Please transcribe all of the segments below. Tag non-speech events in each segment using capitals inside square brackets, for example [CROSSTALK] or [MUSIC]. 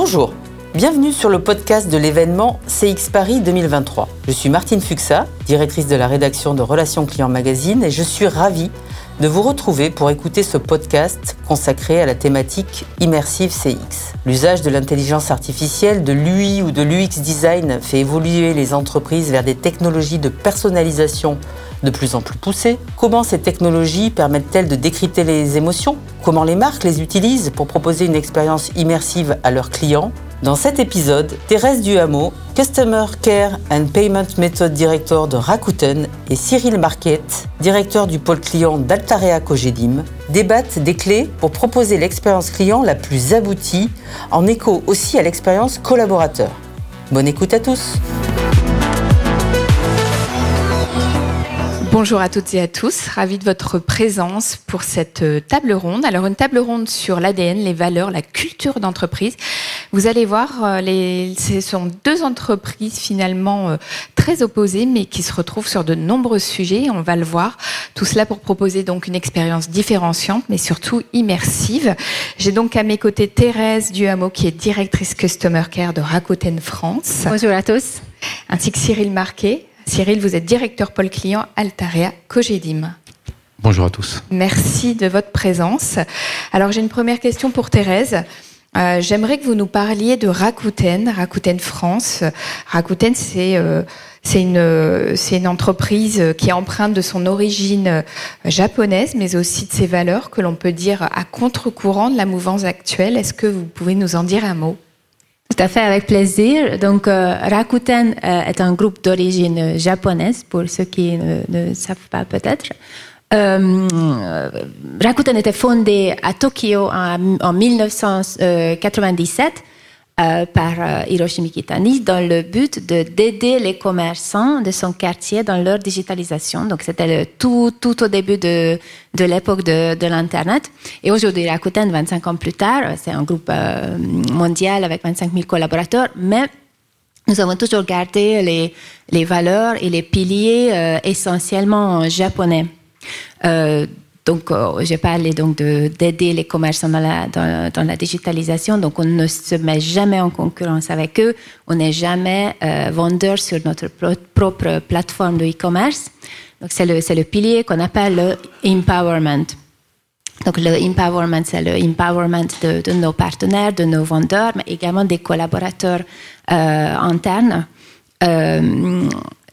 Bonjour, bienvenue sur le podcast de l'événement CX Paris 2023. Je suis Martine Fuxa, directrice de la rédaction de Relations Clients Magazine et je suis ravie de vous retrouver pour écouter ce podcast consacré à la thématique Immersive CX. L'usage de l'intelligence artificielle, de l'UI ou de l'UX design fait évoluer les entreprises vers des technologies de personnalisation de plus en plus poussées. Comment ces technologies permettent-elles de décrypter les émotions? Comment les marques les utilisent pour proposer une expérience immersive à leurs clients? Dans cet épisode, Thérèse Duhameau, Customer Care and Payment Method Director de Rakuten et Cyril Marquette, directeur du pôle client d'Altarea Cogedim, débattent des clés pour proposer l'expérience client la plus aboutie, en écho aussi à l'expérience collaborateur. Bonne écoute à tous! Bonjour à toutes et à tous, ravi de votre présence pour cette euh, table ronde. Alors une table ronde sur l'ADN, les valeurs, la culture d'entreprise. Vous allez voir, euh, les, ce sont deux entreprises finalement euh, très opposées, mais qui se retrouvent sur de nombreux sujets. On va le voir. Tout cela pour proposer donc une expérience différenciante, mais surtout immersive. J'ai donc à mes côtés Thérèse Duhameau, qui est directrice Customer Care de Rakuten France. Bonjour à tous. Ainsi que Cyril Marquet, Cyril, vous êtes directeur pôle client Altarea Cogedim. Bonjour à tous. Merci de votre présence. Alors j'ai une première question pour Thérèse. Euh, j'aimerais que vous nous parliez de Rakuten, Rakuten France. Rakuten, c'est euh, une, une entreprise qui est empreinte de son origine euh, japonaise, mais aussi de ses valeurs que l'on peut dire à contre-courant de la mouvance actuelle. Est-ce que vous pouvez nous en dire un mot? Tout à fait, avec plaisir. Donc, euh, Rakuten euh, est un groupe d'origine japonaise, pour ceux qui ne, savent pas peut-être. Euh, Rakuten était fondé à Tokyo en, en 1997 euh, par euh, Hiroshi Mikitani dans le but de d'aider les commerçants de son quartier dans leur digitalisation. Donc c'était tout, tout au début de, de l'époque de, de l'Internet. Et aujourd'hui, Rakuten, 25 ans plus tard, c'est un groupe euh, mondial avec 25 000 collaborateurs, mais nous avons toujours gardé les, les valeurs et les piliers essentiellement japonais. Donc, euh, parlé donc d'aider les commerçants dans la, digitalisation. Donc, on ne se met jamais en concurrence avec eux. On n'est jamais euh, vendeur sur notre propre plateforme de e-commerce. Donc, c'est le, pilier qu'on appelle le empowerment. Donc, le empowerment, c'est le empowerment de, nos partenaires, de nos vendeurs, mais également des collaborateurs euh, internes.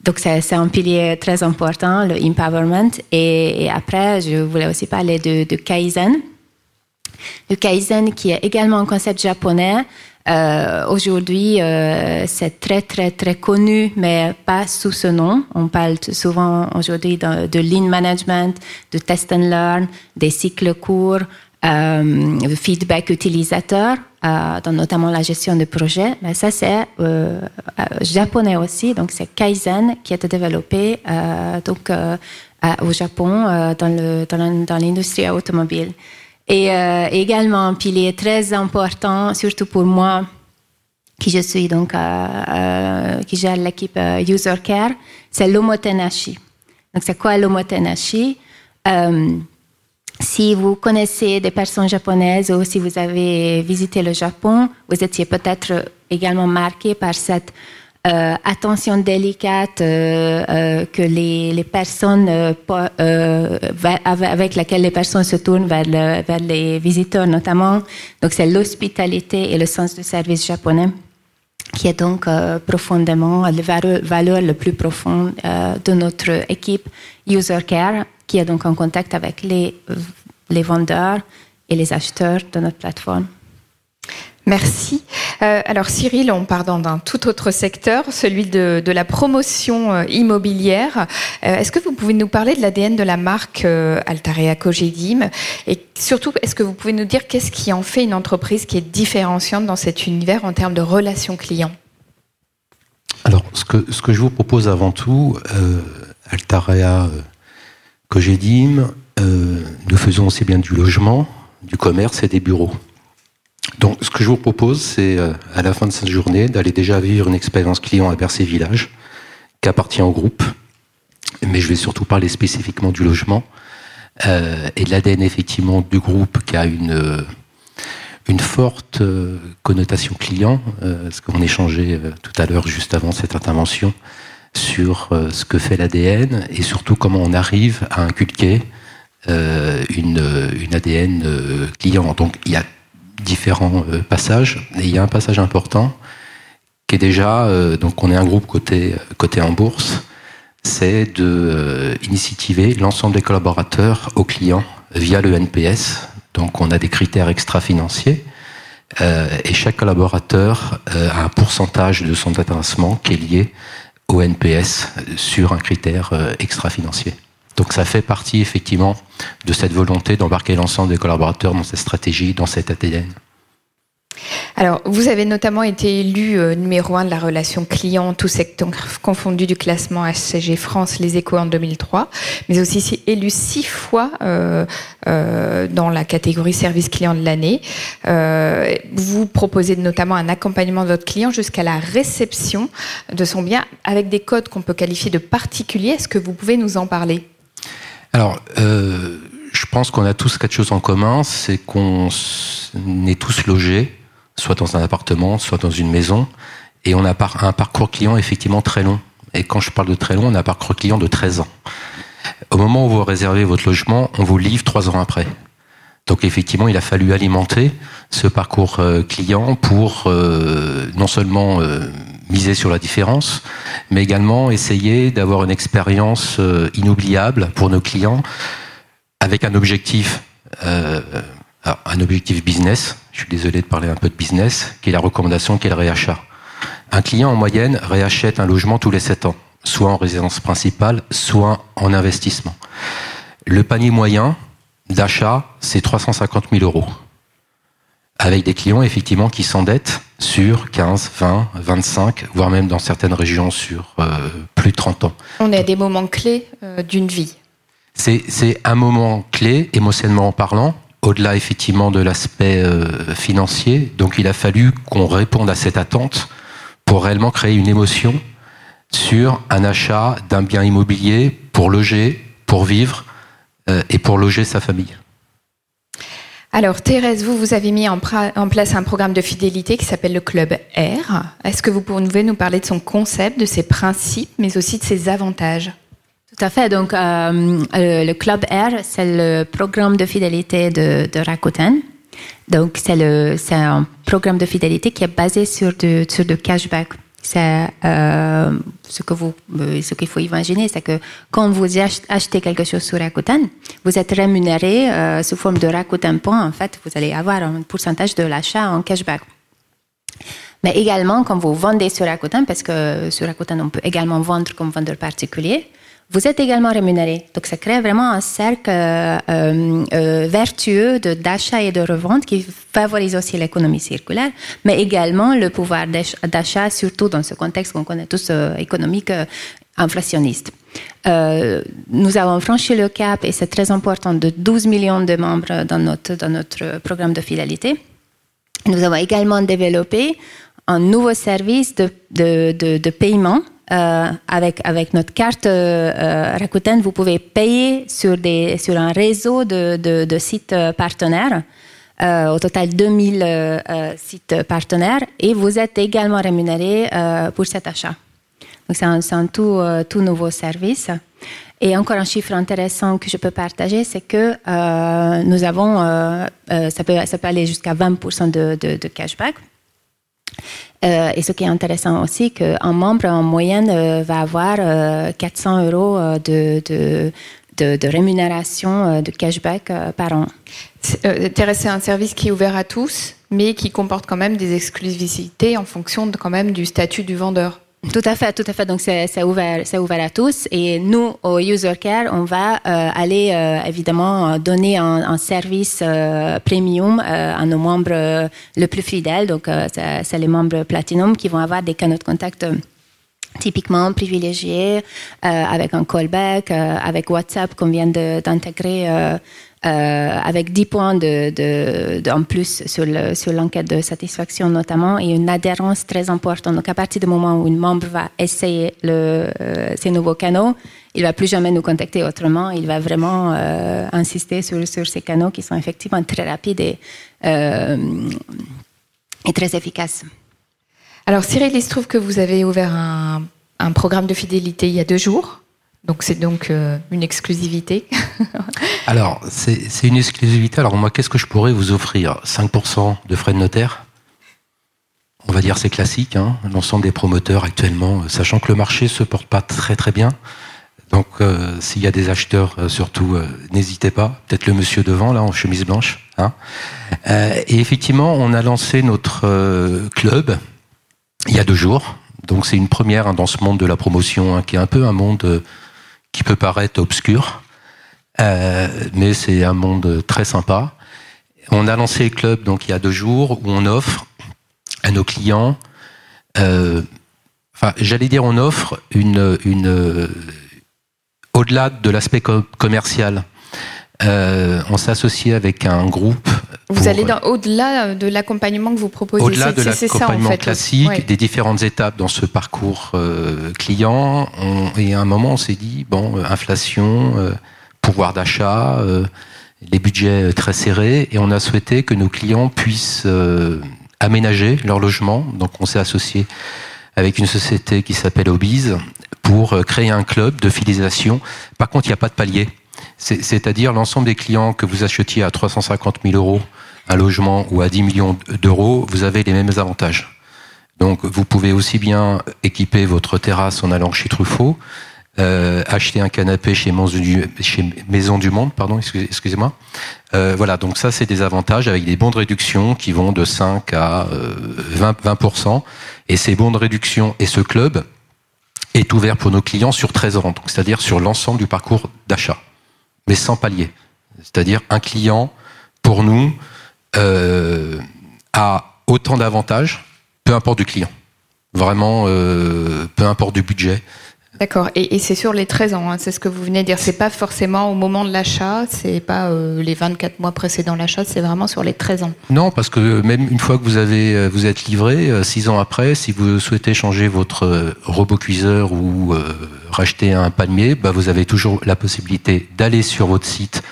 Donc, c'est un pilier très important, le empowerment. Et, après, je voulais aussi parler de, Kaizen. Le Kaizen, qui est également un concept japonais. Euh, aujourd'hui, euh, c'est très, très, très connu, mais pas sous ce nom. On parle souvent aujourd'hui de, de, lean management, de test and learn, des cycles courts, euh, feedback utilisateur, euh, dans notamment la gestion de projets. Mais ça, c'est euh, japonais aussi, donc c'est Kaizen qui a été développé donc, au Japon dans l'industrie automobile. Et également un pilier très important, surtout pour moi, qui je suis donc, qui gère l'équipe User Care, c'est l'omotenashi. Donc, c'est quoi l'omotenashi? Si vous connaissez des personnes japonaises ou si vous avez visité le Japon, vous étiez peut-être également marqué par cette euh, attention délicate euh, euh, que les, personnes avec laquelle les personnes se tournent vers les visiteurs notamment. Donc c'est l'hospitalité et le sens du service japonais qui est donc profondément la valeur, le plus profonde de notre équipe User Care qui est donc en contact avec les, les vendeurs et les acheteurs de notre plateforme. Merci. Euh, alors Cyril, on part dans un tout autre secteur, celui de, la promotion euh, immobilière. Euh, est-ce que vous pouvez nous parler de l'ADN de la marque Altarea Cogedim? Et surtout, est-ce que vous pouvez nous dire qu'est-ce qui en fait une entreprise qui est différenciante dans cet univers en termes de relations clients? Alors, ce que, ce que je vous propose avant tout, Altarea Cogedim, nous faisons aussi bien du logement, du commerce et des bureaux. Donc, ce que je vous propose, c'est euh, à la fin de cette journée d'aller déjà vivre une expérience client à Bercy Village, qui appartient au groupe. Mais je vais surtout parler spécifiquement du logement euh, et de l'ADN effectivement du groupe qui a une une forte connotation client, ce qu'on échangeait tout à l'heure juste avant cette intervention sur ce que fait l'ADN et surtout comment on arrive à inculquer une, une ADN client. Donc il y a différents passages et il y a un passage important qui est déjà, donc on est un groupe côté, côté en bourse, c'est de euh, initiativer l'ensemble des collaborateurs aux clients via le NPS. Donc on a des critères extra-financiers euh, et chaque collaborateur euh, a un pourcentage de son intéressement qui est lié au NPS sur un critère extra-financier. Donc ça fait partie effectivement de cette volonté d'embarquer l'ensemble des collaborateurs dans cette stratégie, dans cette ATN. Alors, vous avez notamment été élu euh, numéro un de la relation client, tout secteur confondu du classement HCG France Les Échos en 2003, mais aussi élu six fois euh, euh, dans la catégorie service client de l'année. vous proposez notamment un accompagnement de votre client jusqu'à la réception de son bien avec des codes qu'on peut qualifier de particuliers. Est-ce que vous pouvez nous en parler? Alors, je pense qu'on a tous quelque chose en commun, c'est qu'on est tous logés soit dans un appartement, soit dans une maison, et on a un parcours client effectivement très long. Et quand je parle de très long, on a un parcours client de 13 ans. Au moment où vous réservez votre logement, on vous livre trois ans après. Donc effectivement, il a fallu alimenter ce parcours euh, client pour euh, non seulement euh, miser sur la différence, mais également essayer d'avoir une expérience inoubliable pour nos clients avec un objectif alors, un objectif business, je suis désolé de parler un peu de business, qui est la recommandation, qui est le réachat. Un client en moyenne réachète un logement tous les 7 ans, soit en résidence principale, soit en investissement. Le panier moyen d'achat, c'est 350 000 euros. Avec des clients effectivement qui s'endettent sur 15, 20, 25, voire même dans certaines régions sur euh, plus de 30 ans. On est à des moments clés euh, d'une vie. C'est un moment clé, émotionnellement parlant, au-delà effectivement de l'aspect euh, financier. Donc il a fallu qu'on réponde à cette attente pour réellement créer une émotion sur un achat d'un bien immobilier pour loger, pour vivre et pour loger sa famille. Alors Thérèse, vous, vous avez mis en, place un programme de fidélité qui s'appelle le Club R. Est-ce que vous pouvez nous parler de son concept, de ses principes, mais aussi de ses avantages? Tout à fait. Donc, euh, le Club R, c'est le programme de fidélité de, Rakuten. Donc, c'est un programme de fidélité qui est basé sur du, sur cashback. C'est euh, ce que vous, euh, ce qu'il faut imaginer, c'est que quand vous achetez quelque chose sur Rakuten, vous êtes rémunéré sous forme de Rakuten Points. En fait, vous allez avoir un pourcentage de l'achat en cashback. Mais également, quand vous vendez sur Rakuten, parce que sur Rakuten, on peut également vendre comme vendeur particulier, vous êtes également rémunéré. Donc, ça crée vraiment un cercle euh, euh, vertueux d'achat et de revente qui favorise aussi l'économie circulaire, mais également le pouvoir d'achat, surtout dans ce contexte qu'on connaît tous euh, économique inflationniste. nous avons franchi le cap, et c'est très important, de 12 millions de membres dans notre, dans notre programme de fidélité. Nous avons également développé un nouveau service de, de, de, de paiement euh, avec, notre carte euh, euh, Rakuten, vous pouvez payer sur, un réseau de, sites partenaires. au total 2000 sites partenaires et vous êtes également rémunéré pour cet achat. Donc c'est un, tout, nouveau service. Et encore un chiffre intéressant que je peux partager, c'est que nous avons, ça, peut, aller jusqu'à 20% de, de, cashback euh, et ce qui est intéressant aussi, qu'un membre en moyenne euh, va avoir 400 euh, euros de, rémunération de cashback par an. Thérèse, c'est un service qui est ouvert à tous, mais qui comporte quand même des exclusivités en fonction du statut du vendeur. Tout à fait, tout à fait. Donc c'est ouvert, ouvert à tous. Et nous, au User Care, on va euh, aller euh, évidemment donner un, service euh, premium à nos membres les plus fidèles. Donc c'est les membres Platinum qui vont avoir des canaux de contact typiquement privilégiés avec un callback, avec WhatsApp qu'on vient d'intégrer avec 10 points en plus sur, l'enquête de satisfaction notamment et une adhérence très importante. Donc à partir du moment où une membre va essayer le, ces nouveaux canaux, il va plus jamais nous contacter autrement. Il va vraiment insister sur, ces canaux qui sont effectivement très rapides et, et très efficaces. Alors Cyril, il se trouve que vous avez ouvert un, programme de fidélité il y a deux jours. Donc c'est donc euh, une exclusivité. [LAUGHS] Alors c'est une exclusivité. Alors moi, qu'est-ce que je pourrais vous offrir? 5% de frais de notaire? On va dire c'est classique. Hein. L'ensemble des promoteurs actuellement, euh, sachant que le marché se porte pas très très bien. Donc euh, s'il y a des acheteurs, surtout n'hésitez pas. Peut-être le monsieur devant là en chemise blanche. Hein. et effectivement, on a lancé notre club il y a deux jours. Donc c'est une première hein, dans ce monde de la promotion, qui est un peu un monde qui peut paraître obscur, euh, mais c'est un monde très sympa. On a lancé club donc il y a deux jours où on offre à nos clients, euh, enfin j'allais dire on offre une, une au-delà de l'aspect commercial. on s'associe avec un groupe vous allez au-delà de l'accompagnement que vous proposez. Au-delà de l'accompagnement classique, des différentes étapes dans ce parcours euh, client. et à un moment, on s'est dit bon, euh, inflation, euh, pouvoir d'achat, les budgets très serrés, et on a souhaité que nos clients puissent aménager leur logement. Donc, on s'est associé avec une société qui s'appelle Obiz pour créer un club de fidélisation. Par contre, il n'y a pas de palier. C'est-à-dire l'ensemble des clients que vous achetiez à 350 000 euros un logement ou à 10 millions d'euros, vous avez les mêmes avantages. Donc vous pouvez aussi bien équiper votre terrasse en allant chez Truffaut, euh, acheter un canapé chez, Maison du Monde, pardon, excusez-moi. Euh, voilà, donc ça c'est des avantages avec des bons de réduction qui vont de 5 à 20, euh, 20%. Et ces bons de réduction et ce club est ouvert pour nos clients sur 13 ans, c'est-à-dire sur l'ensemble du parcours d'achat, mais sans palier. C'est-à-dire un client, pour nous, euh, a autant d'avantages, peu importe du client. Vraiment, euh, peu importe du budget. D'accord. Et, c'est sur les 13 ans, hein, c'est ce que vous venez de dire. C'est pas forcément au moment de l'achat, c'est pas euh, les 24 mois précédant l'achat, c'est vraiment sur les 13 ans. Non, parce que même une fois que vous avez, vous êtes livré, 6 ans après, si vous souhaitez changer votre robot cuiseur ou racheter un palmier, bah vous avez toujours la possibilité d'aller sur votre site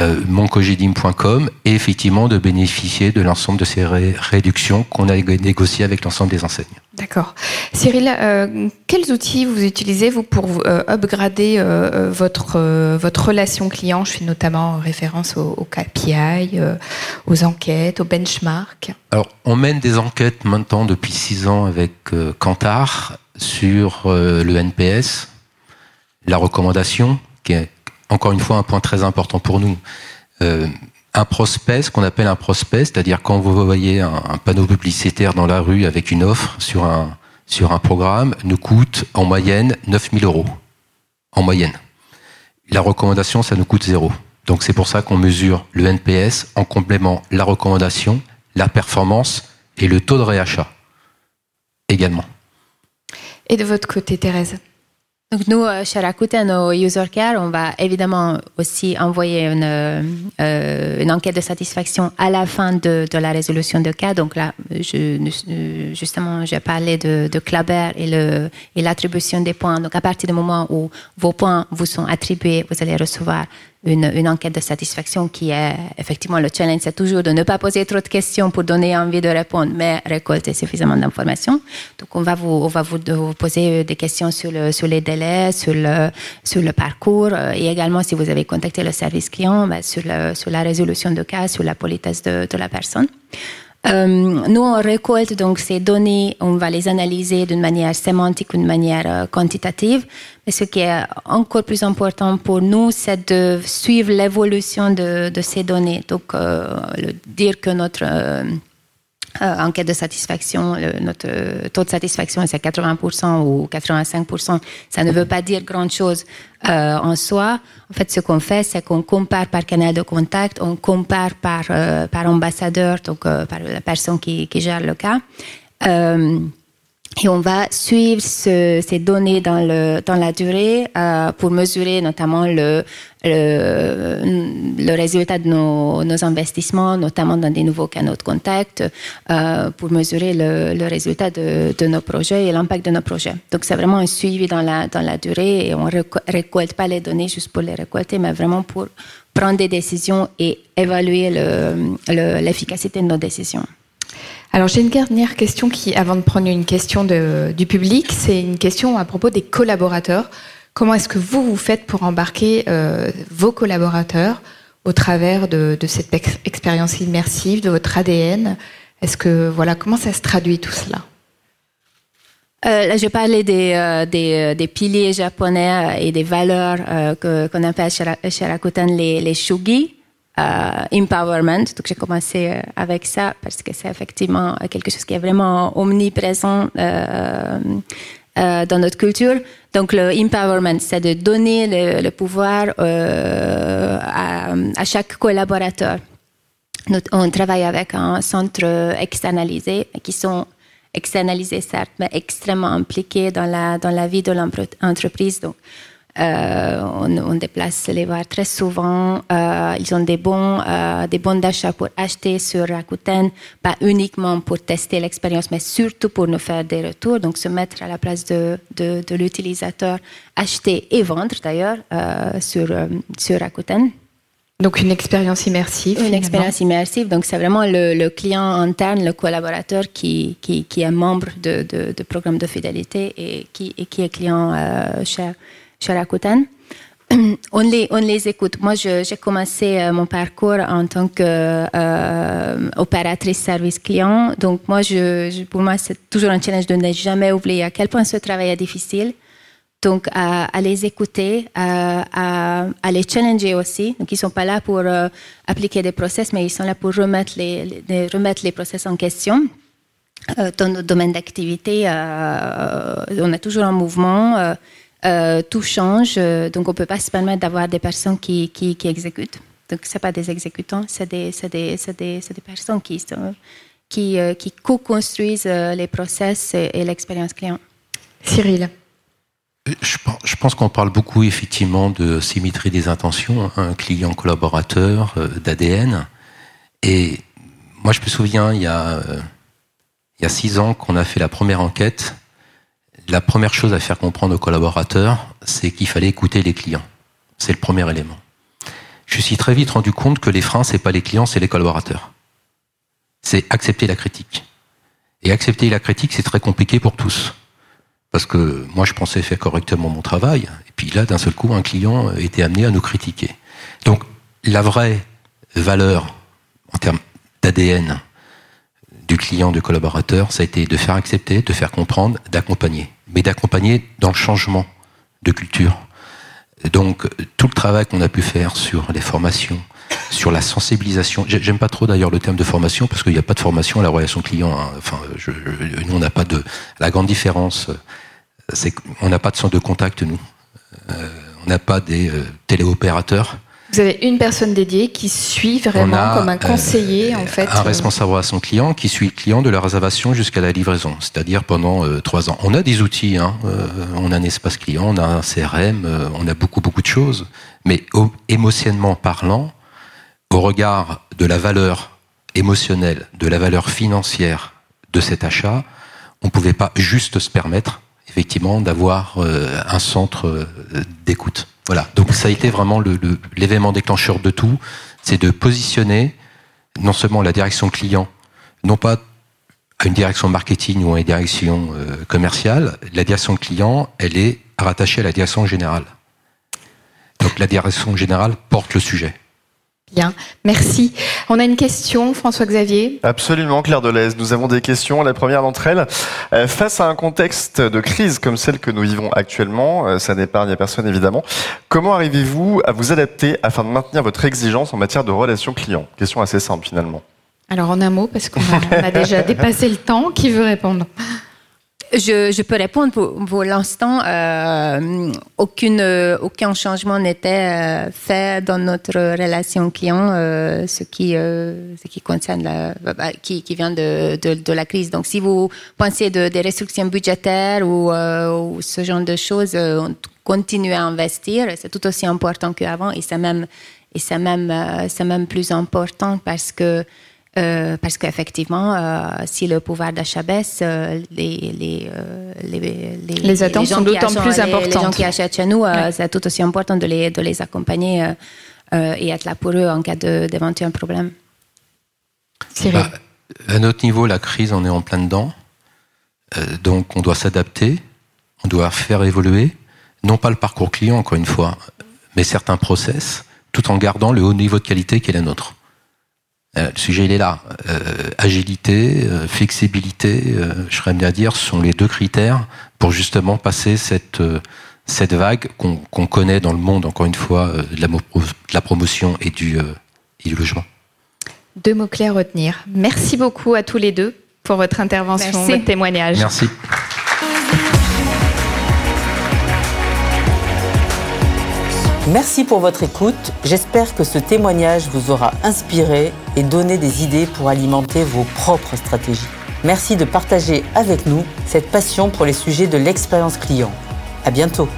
euh, moncogidim.com et effectivement de bénéficier de l'ensemble de ces réductions qu'on a négociées avec l'ensemble des enseignes. D'accord. Cyril, euh, quels outils vous utilisez vous pour euh, upgrader votre votre relation client? Je fais notamment référence aux, KPI, aux enquêtes, aux benchmarks. Alors, on mène des enquêtes maintenant depuis six ans avec Kantar sur le NPS, la recommandation qui est encore une fois un point très important pour nous. Euh, un prospect, ce qu'on appelle un prospect, c'est-à-dire quand vous voyez un, panneau publicitaire dans la rue avec une offre sur un, sur un programme, nous coûte en moyenne 9000 euros. En moyenne. La recommandation, ça nous coûte zéro. Donc c'est pour ça qu'on mesure le NPS en complément la recommandation, la performance et le taux de réachat également. Et de votre côté, Thérèse? Donc nous, euh, chez Rakuten, au User Care, on va évidemment aussi envoyer une, euh, une enquête de satisfaction à la fin de, de, la résolution de cas. Donc là, je, justement, j'ai parlé de, de Clabert et l'attribution des points. Donc à partir du moment où vos points vous sont attribués, vous allez recevoir une, enquête de satisfaction qui est effectivement le challenge, c'est toujours de ne pas poser trop de questions pour donner envie de répondre, mais récolter suffisamment d'informations. Donc on va vous, on va vous, poser des questions sur, le, sur les délais, sur le, sur le parcours euh, et également si vous avez contacté le service client, ben, sur, le, sur la résolution de cas, sur la politesse de, de la personne. Euh, nous, on récolte donc ces données, on va les analyser d'une manière sémantique, d'une manière euh, quantitative. Mais ce qui est encore plus important pour nous, c'est de suivre l'évolution de, de, ces données. Donc, euh, dire que notre euh, enquête de satisfaction, notre euh, taux de satisfaction c'est 80% ou 85%, ça ne veut pas dire grand-chose euh, en soi. En fait, ce qu'on fait, c'est qu'on compare par canal de contact, on compare par, par ambassadeur, donc par la personne qui, qui, gère le cas. Et on va suivre ces données dans, le, dans la durée euh, pour mesurer notamment le, le, le résultat de nos, nos, investissements, notamment dans des nouveaux canaux de contact, euh, pour mesurer le, le résultat de, de, nos projets et l'impact de nos projets. Donc c'est vraiment un suivi dans la, dans la durée et on ne récolte pas les données juste pour les récolter, mais vraiment pour prendre des décisions et évaluer l'efficacité de nos décisions. Alors j'ai une dernière question qui, avant de prendre une question de, du public, c'est une question à propos des collaborateurs. Comment est-ce que vous vous faites pour embarquer euh, vos collaborateurs au travers de, de cette expérience immersive, de votre ADN Est-ce que voilà comment ça se traduit tout cela? Euh, là, je parlais des, euh, des, euh, des, piliers japonais et des valeurs euh, qu'on appelle chez Rakuten les, les shugi. Euh, empowerment. Donc j'ai commencé euh, avec ça parce que c'est effectivement quelque chose qui est vraiment omniprésent euh, dans notre culture. Donc le empowerment, c'est de donner le, pouvoir à, chaque collaborateur. On travaille avec un centre externalisé qui sont externalisés certes, mais extrêmement impliqués dans la, dans la vie de l'entreprise. Euh, on, on, déplace les voir très souvent. Euh, ils ont des bons, euh, des bons d'achat pour acheter sur Rakuten, pas uniquement pour tester l'expérience, mais surtout pour nous faire des retours. Donc, se mettre à la place de, de, de l'utilisateur, acheter et vendre d'ailleurs sur, sur Rakuten. Donc une expérience immersive. Une expérience immersive. Donc c'est vraiment le, le, client interne, le collaborateur qui, qui, qui est membre de, de, de, programme de fidélité et qui, et qui est client euh, [CLEARS THROAT] On les, on les écoute. Moi, j'ai commencé euh, mon parcours en tant qu'opératrice euh, service client. Donc, moi, pour moi, c'est toujours un challenge de ne jamais oublier à quel point ce travail est difficile. Donc, à, les écouter, à, les challenger aussi. Donc, ils sont pas là pour euh, appliquer des process, mais ils sont là pour remettre les, les remettre les process en question. Dans notre domaine d'activité, on est toujours en mouvement. Euh, tout change, euh, donc on ne peut pas se permettre d'avoir des personnes qui, qui, qui exécutent. Donc, ce pas des exécutants, c'est des, des, des, des, personnes qui, sont, qui, euh, qui co-construisent euh, les process et, et l'expérience client. Cyril je pense, je pense qu'on parle beaucoup effectivement de symétrie des intentions, un hein, client collaborateur, euh, d'ADN. Et moi, je me souviens, il y a, euh, il y a six ans qu'on a fait la première enquête la première chose à faire comprendre aux collaborateurs, c'est qu'il fallait écouter les clients. C'est le premier élément. Je suis très vite rendu compte que les freins, c'est pas les clients, c'est les collaborateurs. C'est accepter la critique. Et accepter la critique, c'est très compliqué pour tous. Parce que moi, je pensais faire correctement mon travail, et puis là, d'un seul coup, un client était amené à nous critiquer. Donc, la vraie valeur en termes d'ADN du client, du collaborateur, ça a été de faire accepter, de faire comprendre, d'accompagner. Mais d'accompagner dans le changement de culture. Donc, tout le travail qu'on a pu faire sur les formations, sur la sensibilisation. J'aime pas trop d'ailleurs le terme de formation parce qu'il n'y a pas de formation à la relation client. Hein. Enfin, nous on n'a pas de. La grande différence, c'est qu'on n'a pas de centre de contact nous. Euh, on n'a pas des euh, téléopérateurs. Vous avez une personne dédiée qui suit vraiment a, comme un conseiller, euh, en fait. Un responsable à son client qui suit le client de la réservation jusqu'à la livraison, c'est-à-dire pendant euh, trois ans. On a des outils, hein, euh, on a un espace client, on a un CRM, euh, on a beaucoup, beaucoup de choses, mais au, émotionnellement parlant, au regard de la valeur émotionnelle, de la valeur financière de cet achat, on ne pouvait pas juste se permettre, effectivement, d'avoir euh, un centre d'écoute. Voilà, donc ça a été vraiment l'événement le, le, déclencheur de tout, c'est de positionner non seulement la direction client, non pas à une direction marketing ou à une direction euh, commerciale, la direction client, elle est rattachée à la direction générale. Donc la direction générale porte le sujet. Bien, merci. On a une question, François-Xavier Absolument, Claire Deleuze. Nous avons des questions. La première d'entre elles, euh, face à un contexte de crise comme celle que nous vivons actuellement, euh, ça n'épargne à personne évidemment, comment arrivez-vous à vous adapter afin de maintenir votre exigence en matière de relations clients? Question assez simple finalement. Alors en un mot, parce qu'on a, a, déjà dépassé le temps, qui veut répondre? Je, peux répondre pour, l'instant. Euh, aucun changement n'était fait dans notre relation client, ce qui ce qui concerne la, bah, qui, vient de, de, la crise. Donc, si vous pensez de, des restrictions budgétaires ou, ou, ce genre de choses, on continue à investir. C'est tout aussi important qu'avant et c'est même et c'est même c'est même plus important parce que euh, parce qu'effectivement, euh, si le pouvoir d'achat baisse, euh, les, les, les, les, attentes sont d'autant plus importantes. Les gens qui achètent chez nous, c'est tout aussi important de les, de les accompagner et être là pour eux en cas d'éventuel problème. Bah, à notre niveau, la crise, on est en plein dedans. donc, on doit s'adapter, on doit faire évoluer, non pas le parcours client, encore une fois, mais certains process, tout en gardant le haut niveau de qualité qui est la nôtre. Euh, le sujet, il est là. Euh, agilité, euh, flexibilité, je serais amené à dire, sont les deux critères pour justement passer cette, cette vague qu'on connaît dans le monde, encore une fois, de la, de la promotion et du, et du logement. Deux mots-clés à retenir. Merci beaucoup à tous les deux pour votre intervention, votre témoignage. Merci. Merci pour votre écoute. J'espère que ce témoignage vous aura inspiré et donné des idées pour alimenter vos propres stratégies. Merci de partager avec nous cette passion pour les sujets de l'expérience client. À bientôt.